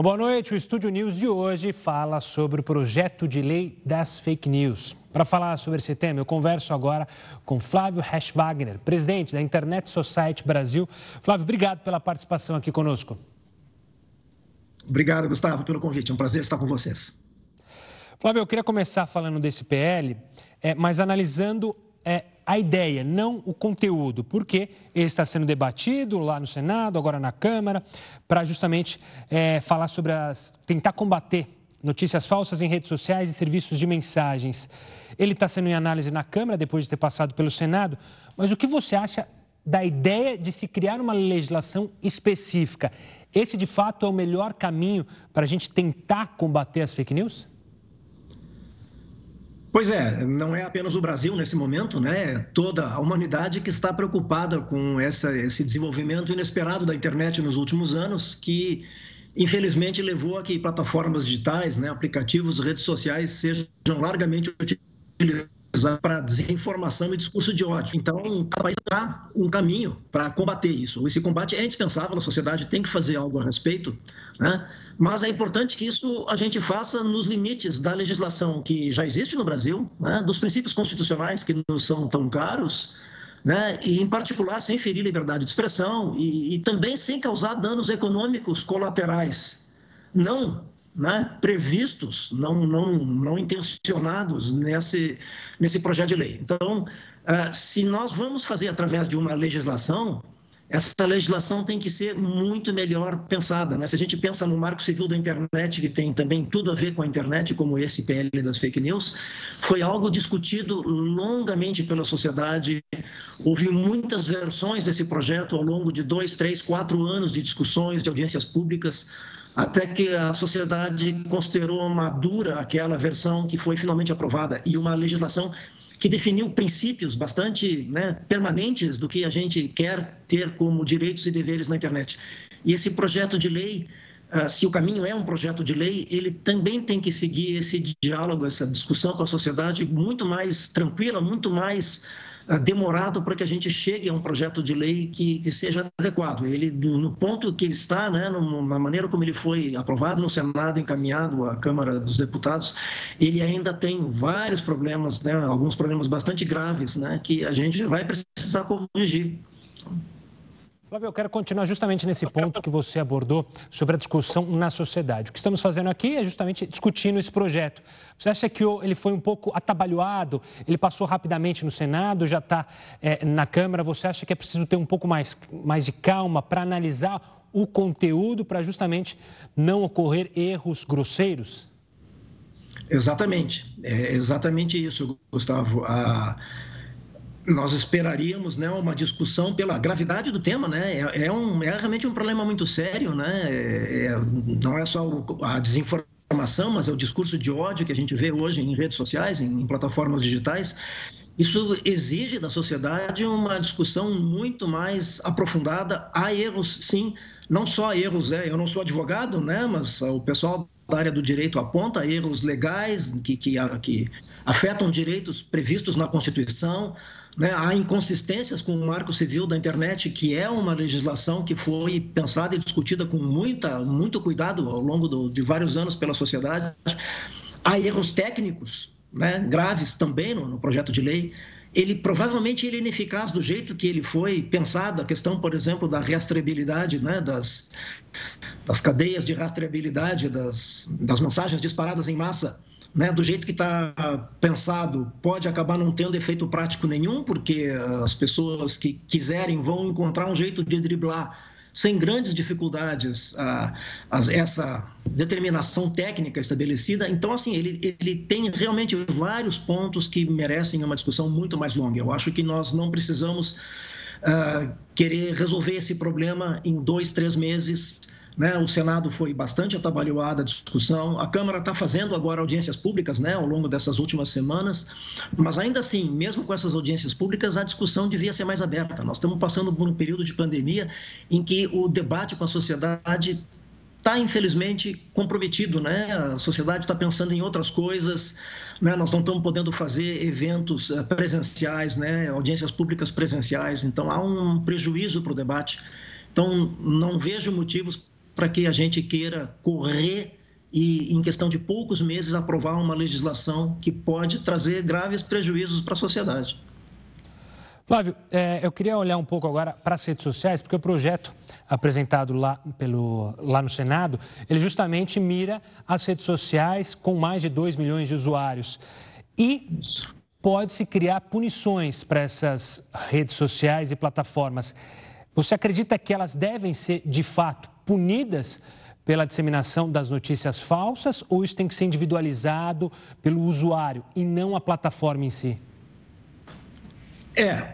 Bom, boa noite. O Estúdio News de hoje fala sobre o projeto de lei das fake news. Para falar sobre esse tema, eu converso agora com Flávio Hash Wagner, presidente da Internet Society Brasil. Flávio, obrigado pela participação aqui conosco. Obrigado, Gustavo, pelo convite. É um prazer estar com vocês. Flávio, eu queria começar falando desse PL, é, mas analisando é, a ideia, não o conteúdo, porque ele está sendo debatido lá no Senado, agora na Câmara, para justamente é, falar sobre as. tentar combater notícias falsas em redes sociais e serviços de mensagens. Ele está sendo em análise na Câmara, depois de ter passado pelo Senado, mas o que você acha da ideia de se criar uma legislação específica? Esse, de fato, é o melhor caminho para a gente tentar combater as fake news? Pois é, não é apenas o Brasil nesse momento, né? Toda a humanidade que está preocupada com essa, esse desenvolvimento inesperado da internet nos últimos anos, que infelizmente levou a que plataformas digitais, né, aplicativos, redes sociais sejam largamente utilizadas para desinformação e discurso de ódio. Então, cada país dá um caminho para combater isso. Esse combate é indispensável, a sociedade tem que fazer algo a respeito, né? mas é importante que isso a gente faça nos limites da legislação que já existe no Brasil, né? dos princípios constitucionais que não são tão caros, né? e, em particular, sem ferir liberdade de expressão e, e também sem causar danos econômicos colaterais. Não né, previstos, não, não, não intencionados nesse, nesse projeto de lei. Então, uh, se nós vamos fazer através de uma legislação, essa legislação tem que ser muito melhor pensada. Né? Se a gente pensa no Marco Civil da Internet, que tem também tudo a ver com a internet, como esse PL das fake news, foi algo discutido longamente pela sociedade. Houve muitas versões desse projeto ao longo de dois, três, quatro anos de discussões, de audiências públicas até que a sociedade considerou madura aquela versão que foi finalmente aprovada e uma legislação que definiu princípios bastante né, permanentes do que a gente quer ter como direitos e deveres na internet. E esse projeto de lei, ah, se o caminho é um projeto de lei, ele também tem que seguir esse diálogo, essa discussão com a sociedade muito mais tranquila, muito mais demorado para que a gente chegue a um projeto de lei que, que seja adequado. Ele, no ponto que ele está, né, na maneira como ele foi aprovado no Senado, encaminhado à Câmara dos Deputados, ele ainda tem vários problemas, né, alguns problemas bastante graves, né, que a gente vai precisar corrigir. Flávio, eu quero continuar justamente nesse ponto que você abordou sobre a discussão na sociedade. O que estamos fazendo aqui é justamente discutindo esse projeto. Você acha que ele foi um pouco atabalhoado? Ele passou rapidamente no Senado, já está é, na Câmara? Você acha que é preciso ter um pouco mais, mais de calma para analisar o conteúdo para justamente não ocorrer erros grosseiros? Exatamente, é exatamente isso, Gustavo. A nós esperaríamos né, uma discussão pela gravidade do tema, né? É, é, um, é realmente um problema muito sério, né? É, é, não é só a desinformação, mas é o discurso de ódio que a gente vê hoje em redes sociais, em, em plataformas digitais. Isso exige da sociedade uma discussão muito mais aprofundada. Há erros, sim, não só erros, é, eu não sou advogado, né? Mas o pessoal da área do direito aponta erros legais que, que, que afetam direitos previstos na Constituição, né? Há inconsistências com o Marco Civil da Internet, que é uma legislação que foi pensada e discutida com muita, muito cuidado ao longo do, de vários anos pela sociedade. Há erros técnicos né? graves também no, no projeto de lei ele provavelmente ele é ineficaz do jeito que ele foi pensado, a questão, por exemplo, da rastreabilidade, né, das, das cadeias de rastreabilidade das, das mensagens disparadas em massa né, do jeito que está pensado, pode acabar não tendo efeito prático nenhum, porque as pessoas que quiserem vão encontrar um jeito de driblar sem grandes dificuldades a, a, essa determinação técnica estabelecida. Então, assim, ele, ele tem realmente vários pontos que merecem uma discussão muito mais longa. Eu acho que nós não precisamos uh, querer resolver esse problema em dois, três meses né? O Senado foi bastante atabalhoado a discussão. A Câmara está fazendo agora audiências públicas né, ao longo dessas últimas semanas, mas ainda assim, mesmo com essas audiências públicas, a discussão devia ser mais aberta. Nós estamos passando por um período de pandemia em que o debate com a sociedade está infelizmente comprometido, né? A sociedade está pensando em outras coisas, né? Nós não estamos podendo fazer eventos eh, presenciais, né? Audiências públicas presenciais, então há um prejuízo para o debate. Então não vejo motivos para que a gente queira correr e, em questão de poucos meses, aprovar uma legislação que pode trazer graves prejuízos para a sociedade. Flávio, é, eu queria olhar um pouco agora para as redes sociais, porque o projeto apresentado lá, pelo, lá no Senado, ele justamente mira as redes sociais com mais de 2 milhões de usuários. E pode-se criar punições para essas redes sociais e plataformas. Você acredita que elas devem ser, de fato, punidas pela disseminação das notícias falsas ou isso tem que ser individualizado pelo usuário e não a plataforma em si? É,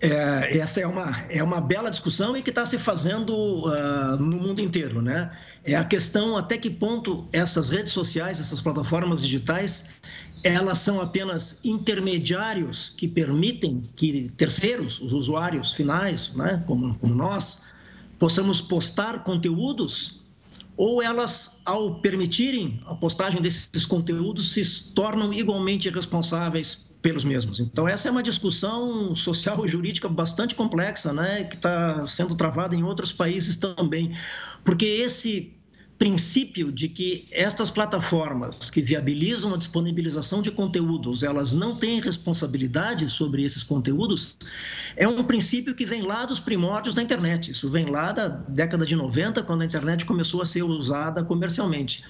é, essa é uma, é uma bela discussão e que está se fazendo uh, no mundo inteiro, né? É a questão até que ponto essas redes sociais, essas plataformas digitais, elas são apenas intermediários que permitem que terceiros, os usuários finais, né, como, como nós, possamos postar conteúdos ou elas, ao permitirem a postagem desses conteúdos, se tornam igualmente responsáveis pelos mesmos. Então, essa é uma discussão social e jurídica bastante complexa, né, que está sendo travada em outros países também, porque esse princípio de que estas plataformas que viabilizam a disponibilização de conteúdos, elas não têm responsabilidade sobre esses conteúdos, é um princípio que vem lá dos primórdios da internet. Isso vem lá da década de 90, quando a internet começou a ser usada comercialmente.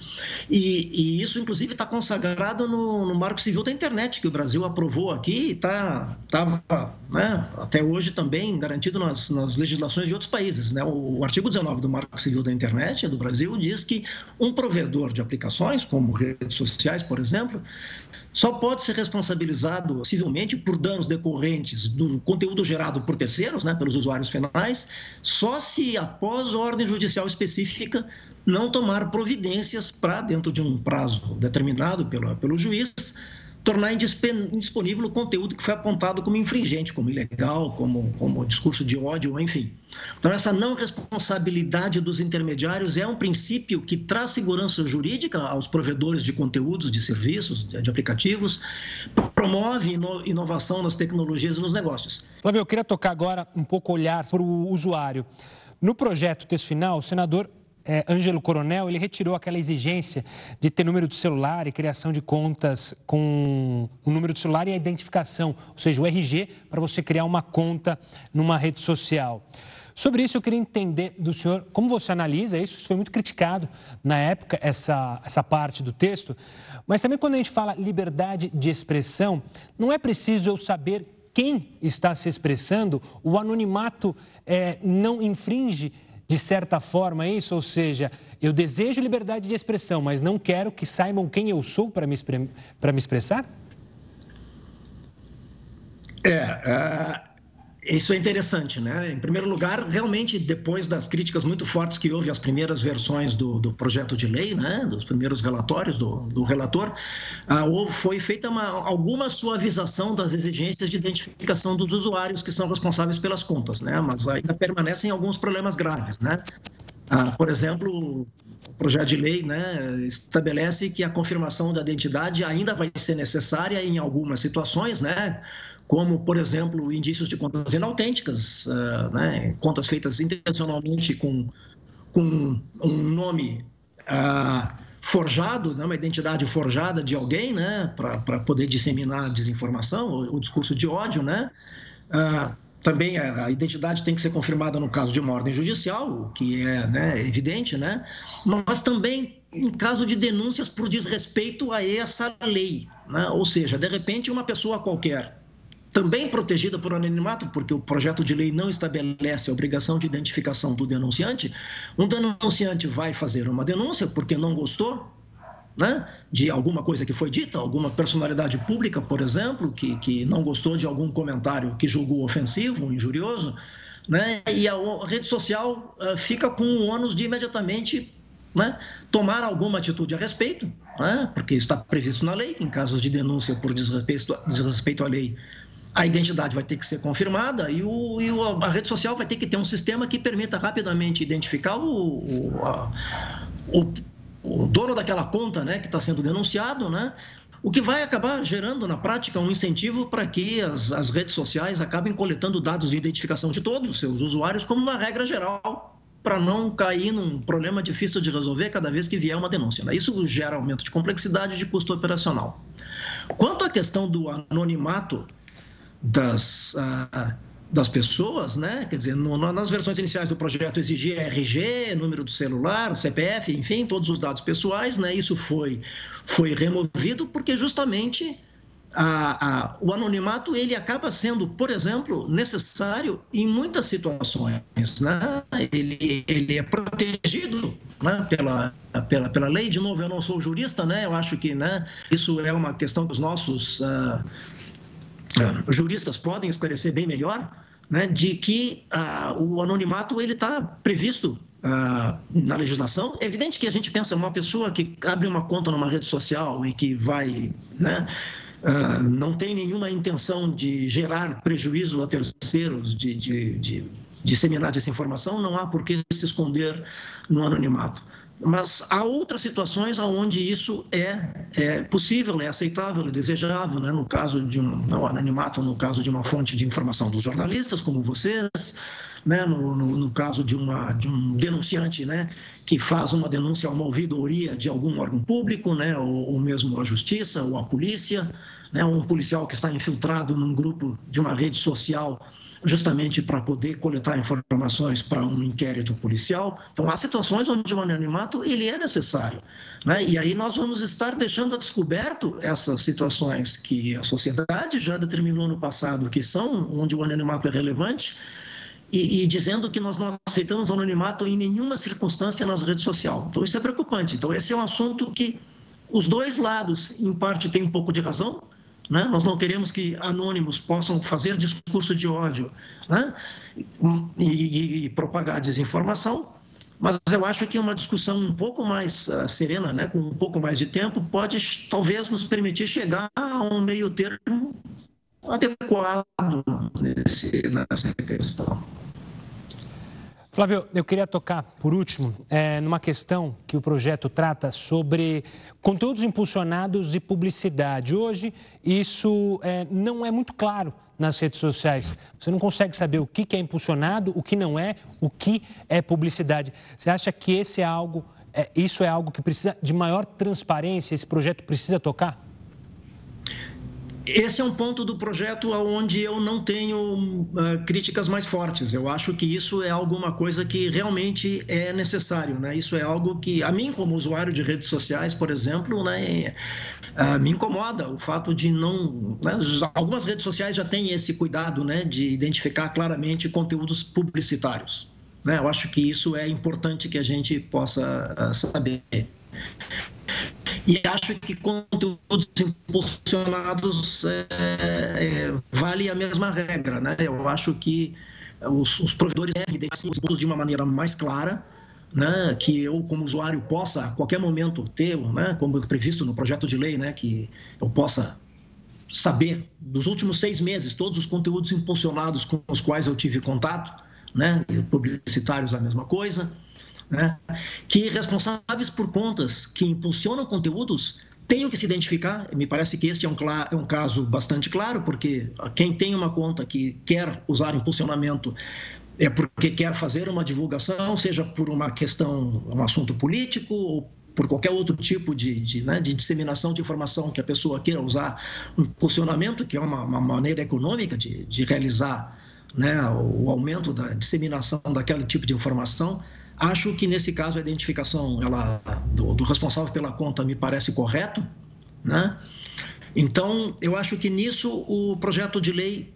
E, e isso, inclusive, está consagrado no, no, Marco Civil da Internet, que o Brasil aprovou aqui e está né, até hoje também garantido nas, nas legislações de outros países. Né? O, o artigo 19 do Marco Civil da Internet, do Brasil, diz diz que um provedor de aplicações, como redes sociais, por exemplo, só pode ser responsabilizado civilmente por danos decorrentes do conteúdo gerado por terceiros, né, pelos usuários finais, só se após ordem judicial específica não tomar providências para, dentro de um prazo determinado pelo, pelo juiz, tornar indisponível o conteúdo que foi apontado como infringente, como ilegal, como, como discurso de ódio, enfim. Então, essa não responsabilidade dos intermediários é um princípio que traz segurança jurídica aos provedores de conteúdos, de serviços, de, aplicativos, promove ino, inovação nas tecnologias e nos negócios. Flávio, eu queria tocar agora um pouco olhar para o usuário. No projeto texto final, o senador é, Ângelo Coronel, ele retirou aquela exigência de ter número de celular e criação de contas com o número de celular e a identificação, ou seja, o RG, para você criar uma conta numa rede social. Sobre isso, eu queria entender do senhor como você analisa isso. Isso foi muito criticado na época, essa, essa parte do texto. Mas também, quando a gente fala liberdade de expressão, não é preciso eu saber quem está se expressando, o anonimato é, não infringe de certa forma isso, ou seja, eu desejo liberdade de expressão, mas não quero que saibam quem eu sou para me, para me expressar? É, uh, isso é interessante, né? Em primeiro lugar, realmente, depois das críticas muito fortes que houve às primeiras versões do, do projeto de lei, né? Dos primeiros relatórios do, do relator, ah, houve, foi feita uma, alguma suavização das exigências de identificação dos usuários que são responsáveis pelas contas, né? Mas ainda permanecem alguns problemas graves, né? Ah, por exemplo, o projeto de lei né, estabelece que a confirmação da identidade ainda vai ser necessária em algumas situações, né, como, por exemplo, indícios de contas inautênticas, uh, né, contas feitas intencionalmente com, com um nome uh, forjado, né, uma identidade forjada de alguém, né, para poder disseminar desinformação, o, o, discurso de ódio, né. Uh, também a identidade tem que ser confirmada no caso de uma ordem judicial, o que é né, evidente, né? mas também em caso de denúncias por desrespeito a essa lei. Né? Ou seja, de repente, uma pessoa qualquer também protegida por anonimato, porque o projeto de lei não estabelece a obrigação de identificação do denunciante. Um denunciante vai fazer uma denúncia porque não gostou né, de alguma coisa que foi dita, alguma personalidade pública, por exemplo, que, que não gostou de algum comentário que julgou ofensivo, injurioso, né, e a rede social uh, fica com o ônus de imediatamente né, tomar alguma atitude a respeito, né, porque está previsto na lei, em casos de denúncia por desrespeito, desrespeito à lei, a identidade vai ter que ser confirmada e, o, e a rede social vai ter que ter um sistema que permita rapidamente identificar o, o, a, o, o dono daquela conta né, que está sendo denunciado, né? o que vai acabar gerando, na prática, um incentivo para que as, as redes sociais acabem coletando dados de identificação de todos os seus usuários como uma regra geral para não cair num problema difícil de resolver cada vez que vier uma denúncia. Né? Isso gera aumento de complexidade e de custo operacional. Quanto à questão do anonimato das, uh, das pessoas, né? Quer dizer, no, nas versões iniciais do projeto exigia RG, número do celular, CPF, enfim, todos os dados pessoais, né? Isso foi, foi removido porque justamente a, a, o anonimato ele acaba sendo, por exemplo, necessário em muitas situações. Né? Ele, ele é protegido né? pela, pela, pela lei. De novo, eu não sou jurista, né? eu acho que né, isso é uma questão que os nossos uh, juristas podem esclarecer bem melhor, né? de que uh, o anonimato ele está previsto na legislação. É evidente que a gente pensa uma pessoa que abre uma conta numa rede social e que vai, né, uh, não tem nenhuma intenção de gerar prejuízo a terceiros, de, de, de disseminar desinformação, não há por que se esconder no anonimato. Mas há outras situações onde isso é, é possível, é aceitável, é desejável, né? no caso de um não, anonimato, no caso de uma fonte de informação dos jornalistas, como vocês, né? no, no, no caso de, uma, de um denunciante né? que faz uma denúncia a uma ouvidoria de algum órgão público, né? ou, ou mesmo a justiça ou a polícia, né? um policial que está infiltrado num grupo de uma rede social justamente para poder coletar informações para um inquérito policial. Então, há situações onde o anonimato ele é necessário. Né? E aí nós vamos estar deixando a descoberto essas situações que a sociedade já determinou no passado que são onde o anonimato é relevante e, e, dizendo que nós não aceitamos anonimato em nenhuma circunstância nas redes sociais. Então, isso é preocupante. Então, esse é um assunto que os dois lados, em parte, têm um pouco de razão, né? Nós não queremos que anônimos possam fazer discurso de ódio né? e, e, e, propagar desinformação, mas eu acho que uma discussão um pouco mais uh, serena, né? com um pouco mais de tempo, pode talvez nos permitir chegar a um meio termo adequado nesse, nessa questão. Flávio, eu queria tocar, por último, é, numa questão que o projeto trata sobre conteúdos impulsionados e publicidade. Hoje, isso é, não é muito claro nas redes sociais. Você não consegue saber o que é impulsionado, o que não é, o que é publicidade. Você acha que esse é algo, é, isso é algo que precisa de maior transparência? Esse projeto precisa tocar? Esse é um ponto do projeto onde eu não tenho uh, críticas mais fortes. Eu acho que isso é alguma coisa que realmente é necessário. Né? Isso é algo que, a mim, como usuário de redes sociais, por exemplo, né, uh, me incomoda o fato de não. Né, algumas redes sociais já têm esse cuidado né, de identificar claramente conteúdos publicitários. Né? Eu acho que isso é importante que a gente possa uh, saber. E acho que conteúdos impulsionados é, é, vale a mesma regra, né? Eu acho que os, os provedores devem deixar os de uma maneira mais clara, né, que eu, como usuário, possa a qualquer momento ter, né, como previsto no projeto de lei, né, que eu possa saber dos últimos seis meses todos os conteúdos impulsionados com os quais eu tive contato, né, publicitários a mesma coisa, né? que responsáveis por contas que impulsionam conteúdos tenham que se identificar. Me parece que este é um, é um, caso bastante claro, porque quem tem uma conta que quer usar impulsionamento é porque quer fazer uma divulgação, seja por uma questão, um assunto político ou por qualquer outro tipo de, de, né, de disseminação de informação que a pessoa queira usar um impulsionamento, que é uma, uma maneira econômica de, de realizar né, o aumento da disseminação daquele tipo de informação. Acho que nesse caso a identificação ela, do, do responsável pela conta me parece correto, né? Então eu acho que nisso o projeto de lei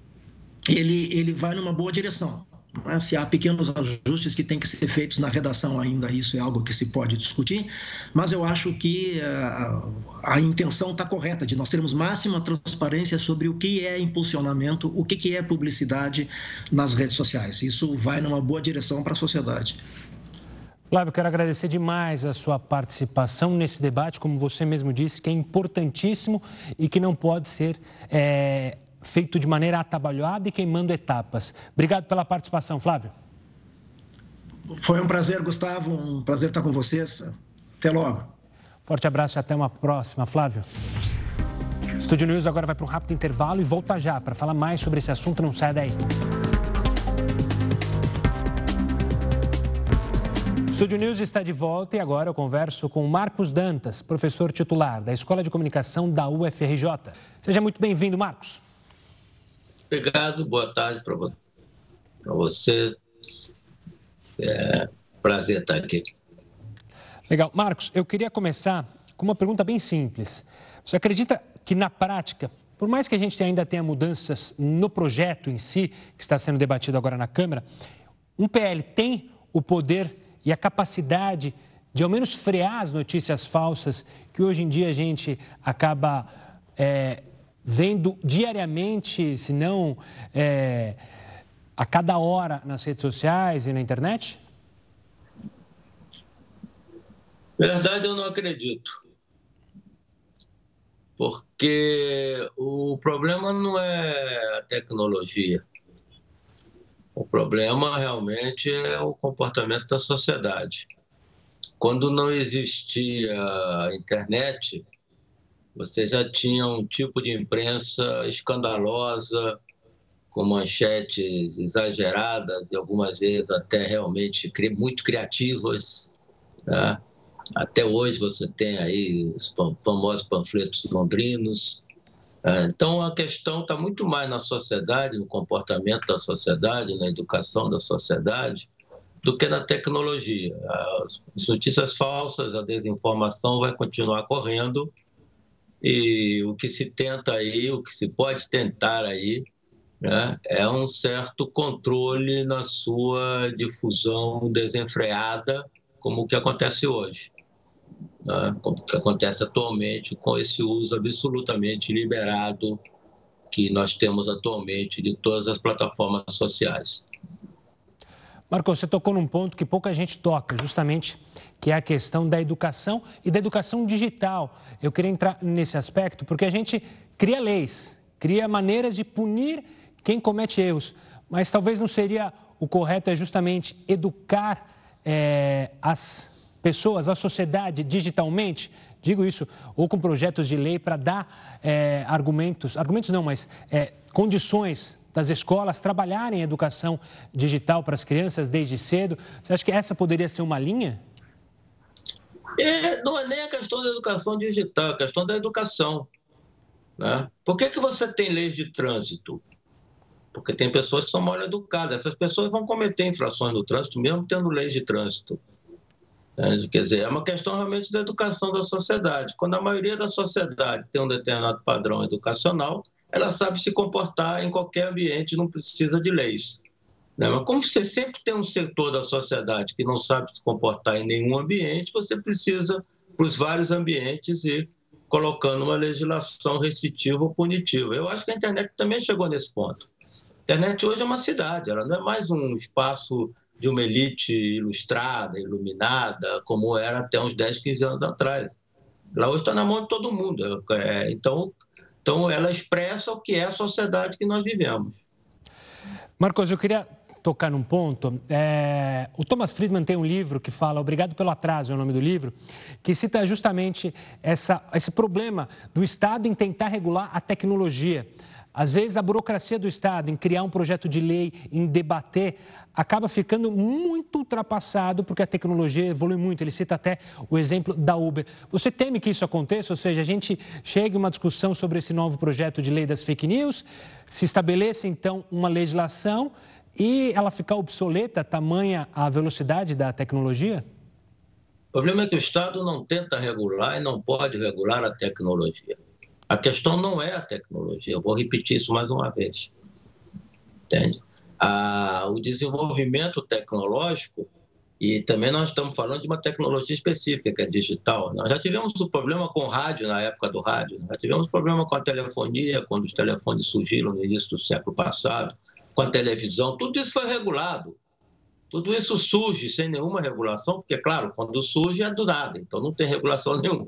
ele, ele vai numa boa direção. Né? Se há pequenos ajustes que têm que ser feitos na redação ainda, isso é algo que se pode discutir, mas eu acho que uh, a intenção está correta, de nós termos máxima transparência sobre o que é impulsionamento, o que, que é publicidade nas redes sociais. Isso vai numa boa direção para a sociedade. Flávio, quero agradecer demais a sua participação nesse debate, como você mesmo disse, que é importantíssimo e que não pode ser é, feito de maneira atabalhoada e queimando etapas. Obrigado pela participação, Flávio. Foi um prazer, Gustavo, um prazer estar com vocês. Até logo. Forte abraço e até uma próxima, Flávio. Estúdio News agora vai para um rápido intervalo e volta já para falar mais sobre esse assunto. Não saia daí. Estúdio News está de volta e agora eu converso com Marcos Dantas, professor titular da Escola de Comunicação da UFRJ. Seja muito bem-vindo, Marcos. Obrigado, boa tarde para você. É prazer estar aqui. Legal. Marcos, eu queria começar com uma pergunta bem simples. Você acredita que na prática, por mais que a gente ainda tenha mudanças no projeto em si, que está sendo debatido agora na Câmara, um PL tem o poder e a capacidade de ao menos frear as notícias falsas que hoje em dia a gente acaba é, vendo diariamente, se não é, a cada hora nas redes sociais e na internet? Verdade, eu não acredito. Porque o problema não é a tecnologia. O problema realmente é o comportamento da sociedade. Quando não existia internet, você já tinha um tipo de imprensa escandalosa, com manchetes exageradas e algumas vezes até realmente muito criativas. Né? Até hoje você tem aí os famosos panfletos londrinos, então, a questão está muito mais na sociedade, no comportamento da sociedade, na educação da sociedade, do que na tecnologia. As notícias falsas, a desinformação vai continuar correndo e o que se tenta aí, o que se pode tentar aí, né, é um certo controle na sua difusão desenfreada, como o que acontece hoje né, como que acontece atualmente com esse uso absolutamente liberado que nós temos atualmente de todas as plataformas sociais. Marco, você tocou num ponto que pouca gente toca, justamente, que é a questão da educação e da educação digital. Eu queria entrar nesse aspecto porque a gente cria leis, cria maneiras de punir quem comete erros, mas talvez não seria o correto é justamente educar é, as pessoas, a sociedade digitalmente, digo isso, ou com projetos de lei para dar é, argumentos, argumentos não, mas é, condições das escolas trabalharem educação digital para as crianças desde cedo. Você acha que essa poderia ser uma linha? É, não é nem a questão da educação digital, é a questão da educação. Né? Por que, que você tem leis de trânsito? Porque tem pessoas que são mal educadas. Essas pessoas vão cometer infrações no trânsito, mesmo tendo leis de trânsito. Né? Quer dizer, é uma questão realmente da educação da sociedade. Quando a maioria da sociedade tem um determinado padrão educacional, ela sabe se comportar em qualquer ambiente, não precisa de leis. Né? Mas como você sempre tem um setor da sociedade que não sabe se comportar em nenhum ambiente, você precisa para os vários ambientes ir colocando uma legislação restritiva ou punitiva. Eu acho que a internet também chegou nesse ponto. A internet hoje é uma cidade, ela não é mais um espaço de uma elite ilustrada, iluminada, como era até uns 10, 15 anos atrás. Ela hoje está na mão de todo mundo. É, então, então, ela expressa o que é a sociedade que nós vivemos. Marcos, eu queria tocar num ponto. É... O Thomas Friedman tem um livro que fala, Obrigado pelo Atraso é o nome do livro, que cita justamente essa, esse problema do Estado em tentar regular a tecnologia. Às vezes, a burocracia do Estado em criar um projeto de lei, em debater, acaba ficando muito ultrapassado porque a tecnologia evolui muito. Ele cita até o exemplo da Uber. Você teme que isso aconteça? Ou seja, a gente chegue a uma discussão sobre esse novo projeto de lei das fake news, se estabeleça então uma legislação e ela ficar obsoleta, tamanha a velocidade da tecnologia? O problema é que o Estado não tenta regular e não pode regular a tecnologia. A questão não é a tecnologia, eu vou repetir isso mais uma vez. Entende? O desenvolvimento tecnológico, e também nós estamos falando de uma tecnologia específica, que é digital. Nós já tivemos um problema com o rádio, na época do rádio, já tivemos um problema com a telefonia, quando os telefones surgiram no início do século passado, com a televisão, tudo isso foi regulado. Tudo isso surge sem nenhuma regulação, porque, claro, quando surge é do nada, então não tem regulação nenhuma.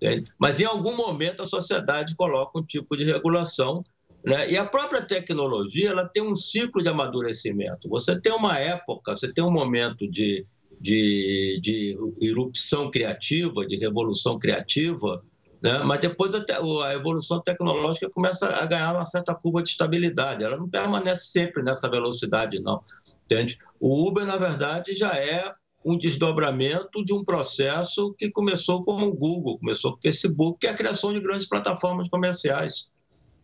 Entende? Mas em algum momento a sociedade coloca um tipo de regulação. Né? E a própria tecnologia ela tem um ciclo de amadurecimento. Você tem uma época, você tem um momento de, de, de erupção criativa, de revolução criativa, né? mas depois a, a evolução tecnológica começa a ganhar uma certa curva de estabilidade. Ela não permanece sempre nessa velocidade, não. Entende? O Uber, na verdade, já é um desdobramento de um processo que começou com o Google, começou com o Facebook, que é a criação de grandes plataformas comerciais.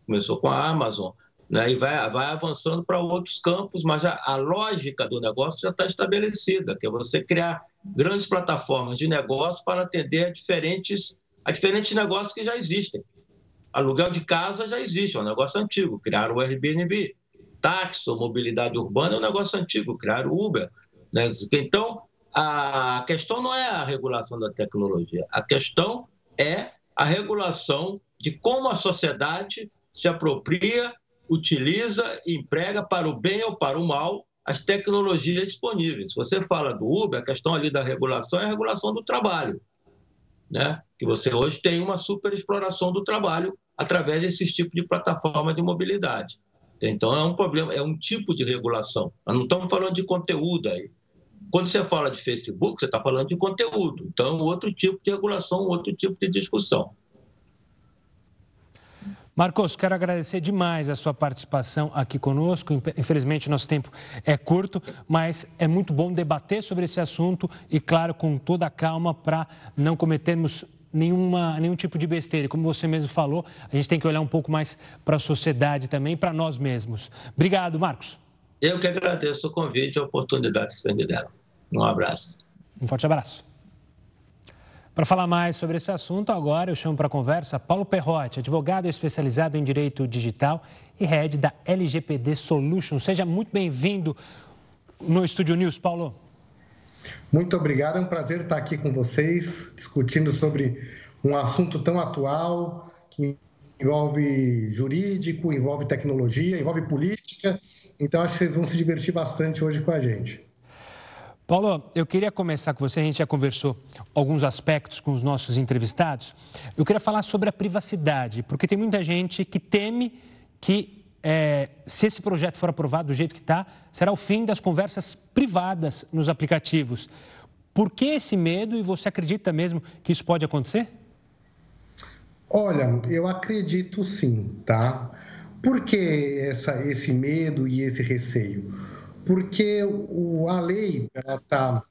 Começou com a Amazon, né? e vai, vai avançando para outros campos, mas já, a lógica do negócio já está estabelecida, que é você criar grandes plataformas de negócio para atender a diferentes, a diferentes negócios que já existem. Aluguel de casa já existe, é um negócio antigo, criaram o Airbnb. Táxi mobilidade urbana é um negócio antigo, criaram o Uber. Né? Então, a questão não é a regulação da tecnologia, a questão é a regulação de como a sociedade se apropria, utiliza e emprega para o bem ou para o mal as tecnologias disponíveis. Se você fala do Uber, a questão ali da regulação é a regulação do trabalho, né? Que você hoje tem uma superexploração do trabalho através desses tipos de plataforma de mobilidade. Então é um problema, é um tipo de regulação. Nós não estamos falando de conteúdo aí. Quando você fala de Facebook, você está falando de conteúdo. Então outro tipo de regulação, outro tipo de discussão. Marcos, quero agradecer demais a sua participação aqui conosco. Infelizmente, nosso tempo é curto, mas é muito bom debater sobre esse assunto e, claro, com toda a calma para não cometermos nenhuma, nenhum tipo de besteira. Como você mesmo falou, a gente tem que olhar um pouco mais para a sociedade também, para nós mesmos. Obrigado, Marcos. Eu que agradeço o convite e a oportunidade que você me deram. Um abraço. Um forte abraço. Para falar mais sobre esse assunto, agora eu chamo para a conversa Paulo Perrotti, advogado especializado em direito digital e head da LGPD Solutions. Seja muito bem-vindo no Estúdio News, Paulo. Muito obrigado, é um prazer estar aqui com vocês, discutindo sobre um assunto tão atual, que envolve jurídico, envolve tecnologia, envolve política. Então, acho que vocês vão se divertir bastante hoje com a gente. Paulo, eu queria começar com você. A gente já conversou alguns aspectos com os nossos entrevistados. Eu queria falar sobre a privacidade, porque tem muita gente que teme que, é, se esse projeto for aprovado do jeito que está, será o fim das conversas privadas nos aplicativos. Por que esse medo e você acredita mesmo que isso pode acontecer? Olha, eu acredito sim, tá? Por que essa, esse medo e esse receio? porque o, a lei está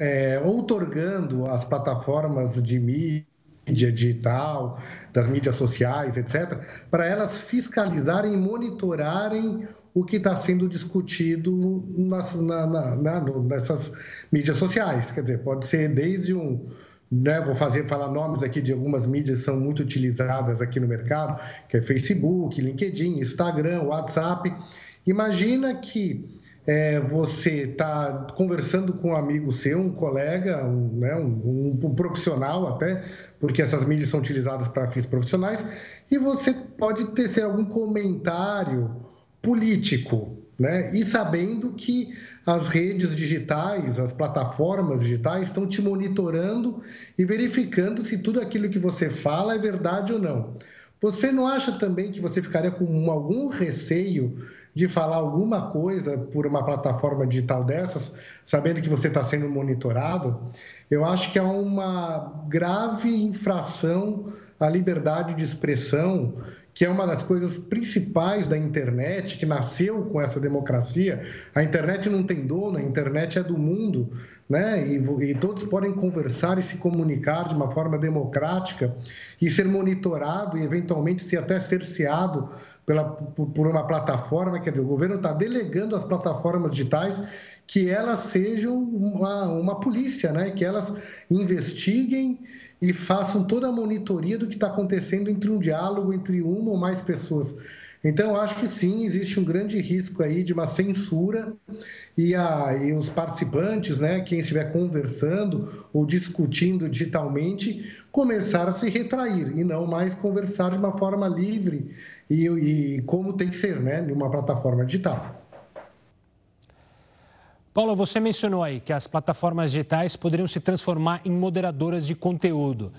é, outorgando as plataformas de mídia digital, das mídias sociais, etc., para elas fiscalizarem e monitorarem o que está sendo discutido nas, na, na, na, nessas mídias sociais. Quer dizer, pode ser desde um. Né, vou fazer falar nomes aqui de algumas mídias que são muito utilizadas aqui no mercado, que é Facebook, LinkedIn, Instagram, WhatsApp. Imagina que é, você está conversando com um amigo seu, um colega, um, né, um, um, profissional até, porque essas mídias são utilizadas para fins profissionais, e você pode tecer algum comentário político, né? E sabendo que as redes digitais, as plataformas digitais estão te monitorando e verificando se tudo aquilo que você fala é verdade ou não. Você não acha também que você ficaria com algum receio de falar alguma coisa por uma plataforma digital dessas, sabendo que você está sendo monitorado, eu acho que é uma grave infração à liberdade de expressão, que é uma das coisas principais da internet, que nasceu com essa democracia. A internet não tem dono, a internet é do mundo, né? E, e todos podem conversar e se comunicar de uma forma democrática e ser monitorado e eventualmente ser até cerceado pela, por uma plataforma, quer dizer, o governo está delegando às plataformas digitais que elas sejam uma, uma polícia, né? que elas investiguem e façam toda a monitoria do que está acontecendo entre um diálogo entre uma ou mais pessoas. Então, acho que sim, existe um grande risco aí de uma censura e, a, e os participantes, né, quem estiver conversando ou discutindo digitalmente, começar a se retrair e não mais conversar de uma forma livre e, e como tem que ser, né, em uma plataforma digital. Paulo, você mencionou aí que as plataformas digitais poderiam se transformar em moderadoras de conteúdo.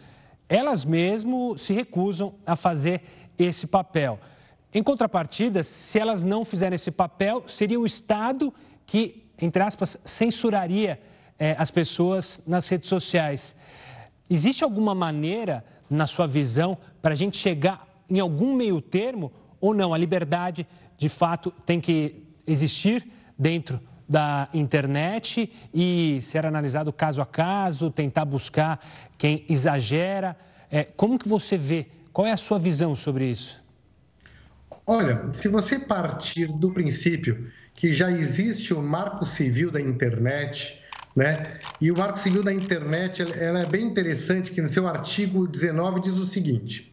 Elas mesmo se recusam a fazer esse papel. Em contrapartida, se elas não fizerem esse papel, seria o Estado que, entre aspas, censuraria eh, as pessoas nas redes sociais. Existe alguma maneira, na sua visão, para a gente chegar em algum meio termo ou não? A liberdade, de fato, tem que existir dentro da internet e ser analisado caso a caso, tentar buscar quem exagera. É, como que você vê? Qual é a sua visão sobre isso? Olha, se você partir do princípio que já existe o Marco Civil da internet, né? E o Marco Civil da internet, ela é bem interessante que no seu artigo 19 diz o seguinte: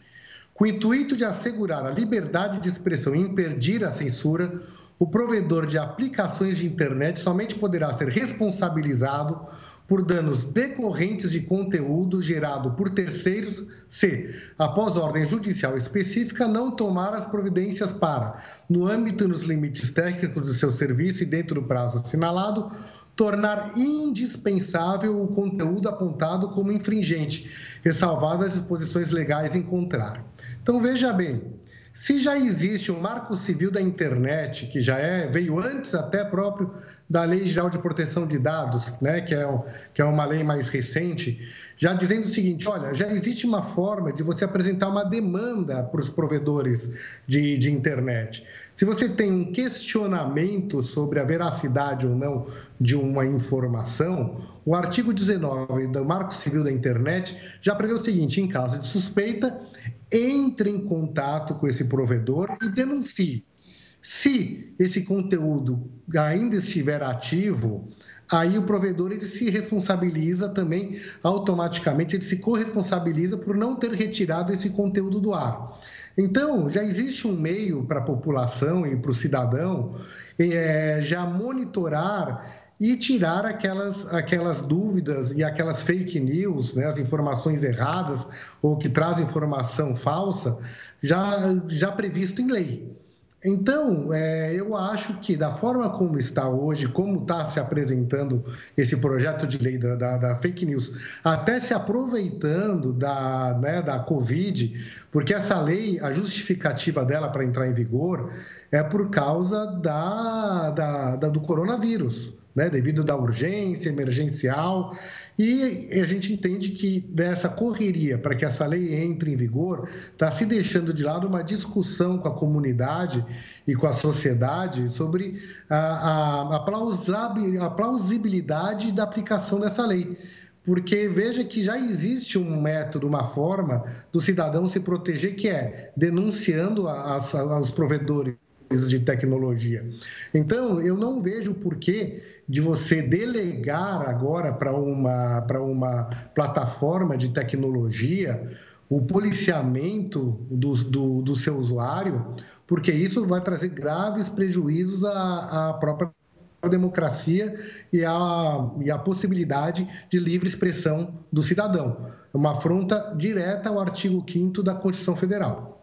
com o intuito de assegurar a liberdade de expressão e impedir a censura, o provedor de aplicações de internet somente poderá ser responsabilizado por danos decorrentes de conteúdo gerado por terceiros se, após ordem judicial específica, não tomar as providências para, no âmbito e nos limites técnicos do seu serviço e dentro do prazo assinalado, tornar indispensável o conteúdo apontado como infringente, ressalvadas as disposições legais em contrário. Então, veja bem, se já existe um marco civil da internet, que já é, veio antes até próprio da Lei Geral de Proteção de Dados, né, que, é, que é uma lei mais recente, já dizendo o seguinte: olha, já existe uma forma de você apresentar uma demanda para os provedores de, de internet. Se você tem um questionamento sobre a veracidade ou não de uma informação, o artigo 19 do Marco Civil da Internet já prevê o seguinte: em caso de suspeita, entre em contato com esse provedor e denuncie. Se esse conteúdo ainda estiver ativo, aí o provedor ele se responsabiliza também automaticamente, ele se corresponsabiliza por não ter retirado esse conteúdo do ar. Então, já existe um meio para a população e para o cidadão é, já monitorar e tirar aquelas, aquelas dúvidas e aquelas fake news, né, as informações erradas ou que trazem informação falsa, já, já previsto em lei. Então, é, eu acho que da forma como está hoje, como está se apresentando esse projeto de lei da, da, da fake news, até se aproveitando da, né, da Covid, porque essa lei, a justificativa dela para entrar em vigor é por causa da, da, da do coronavírus né, devido da urgência emergencial. E a gente entende que dessa correria para que essa lei entre em vigor, está se deixando de lado uma discussão com a comunidade e com a sociedade sobre a, a, a plausibilidade da aplicação dessa lei porque veja que já existe um método, uma forma do cidadão se proteger, que é denunciando as, aos provedores de tecnologia. Então, eu não vejo porquê de você delegar agora para uma, para uma plataforma de tecnologia o policiamento do, do, do seu usuário, porque isso vai trazer graves prejuízos à, à própria democracia e a, e a possibilidade de livre expressão do cidadão. É uma afronta direta ao artigo 5 da Constituição Federal.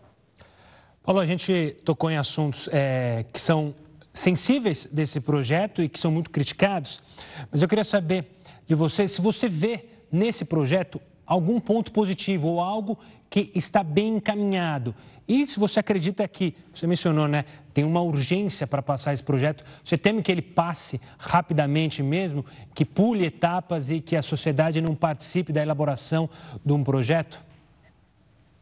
Paulo, a gente tocou em assuntos é, que são sensíveis desse projeto e que são muito criticados, mas eu queria saber de você se você vê nesse projeto algum ponto positivo ou algo que está bem encaminhado. E se você acredita que, você mencionou, né, tem uma urgência para passar esse projeto, você teme que ele passe rapidamente mesmo, que pule etapas e que a sociedade não participe da elaboração de um projeto?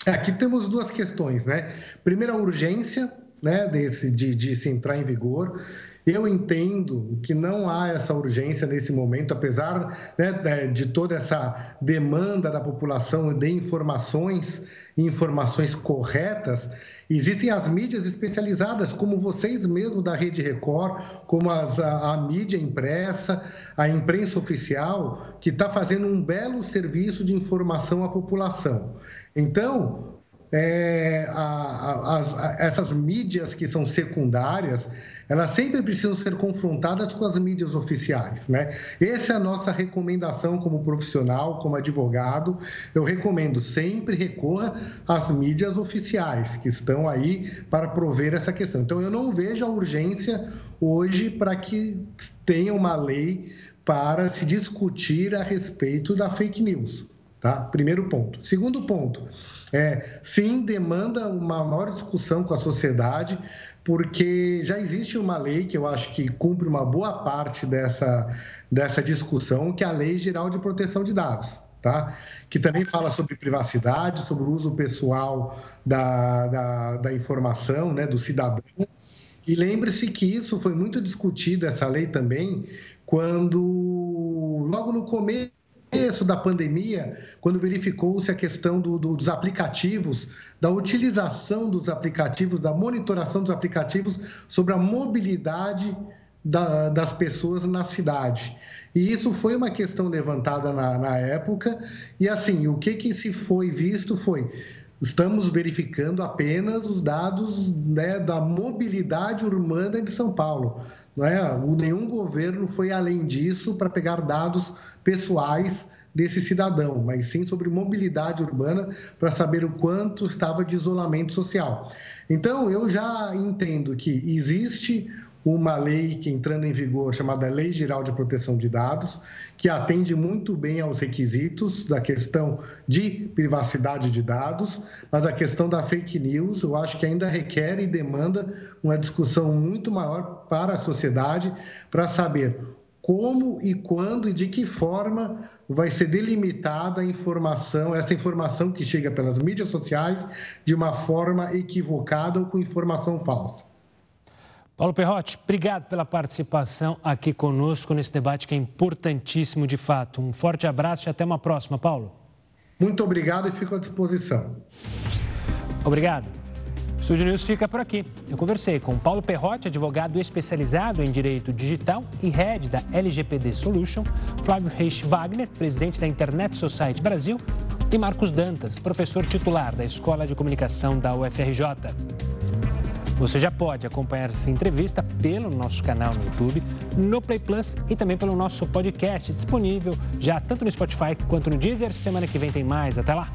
É, aqui temos duas questões, né? Primeiro, a urgência né, desse, de, de se entrar em vigor. Eu entendo que não há essa urgência nesse momento, apesar né, de toda essa demanda da população de informações, informações corretas. Existem as mídias especializadas, como vocês mesmos da Rede Record, como as, a, a mídia impressa, a imprensa oficial, que está fazendo um belo serviço de informação à população. Então, é, a, a, a, essas mídias que são secundárias, elas sempre precisam ser confrontadas com as mídias oficiais, né? Essa é a nossa recomendação como profissional, como advogado. Eu recomendo sempre recorra às mídias oficiais que estão aí para prover essa questão. Então, eu não vejo a urgência hoje para que tenha uma lei para se discutir a respeito da fake news, tá? Primeiro ponto. Segundo ponto, é, sim, demanda uma maior discussão com a sociedade, porque já existe uma lei que eu acho que cumpre uma boa parte dessa, dessa discussão, que é a Lei Geral de Proteção de Dados. Tá? que também fala sobre privacidade, sobre o uso pessoal da, da, da informação né, do cidadão. E lembre-se que isso foi muito discutido, essa lei também, quando, logo no começo da pandemia, quando verificou-se a questão do, do, dos aplicativos, da utilização dos aplicativos, da monitoração dos aplicativos sobre a mobilidade da, das pessoas na cidade. E isso foi uma questão levantada na, na época, e assim, o que, que se foi visto foi estamos verificando apenas os dados né, da mobilidade urbana de São Paulo. Não é? Nenhum governo foi além disso para pegar dados pessoais desse cidadão, mas sim sobre mobilidade urbana para saber o quanto estava de isolamento social. Então, eu já entendo que existe uma lei que entrando em vigor chamada Lei Geral de Proteção de Dados, que atende muito bem aos requisitos da questão de privacidade de dados, mas a questão da fake news, eu acho que ainda requer e demanda uma discussão muito maior para a sociedade para saber como e quando e de que forma vai ser delimitada a informação, essa informação que chega pelas mídias sociais de uma forma equivocada ou com informação falsa. Paulo Perrotti, obrigado pela participação aqui conosco nesse debate que é importantíssimo de fato. Um forte abraço e até uma próxima, Paulo. Muito obrigado e fico à disposição. Obrigado. O Estúdio News fica por aqui. Eu conversei com Paulo Perrotti, advogado especializado em direito digital e head da LGPD Solution, Flávio Reich Wagner, presidente da Internet Society Brasil, e Marcos Dantas, professor titular da Escola de Comunicação da UFRJ. Você já pode acompanhar essa entrevista pelo nosso canal no YouTube, no Play Plus e também pelo nosso podcast disponível já tanto no Spotify quanto no Deezer. Semana que vem tem mais. Até lá!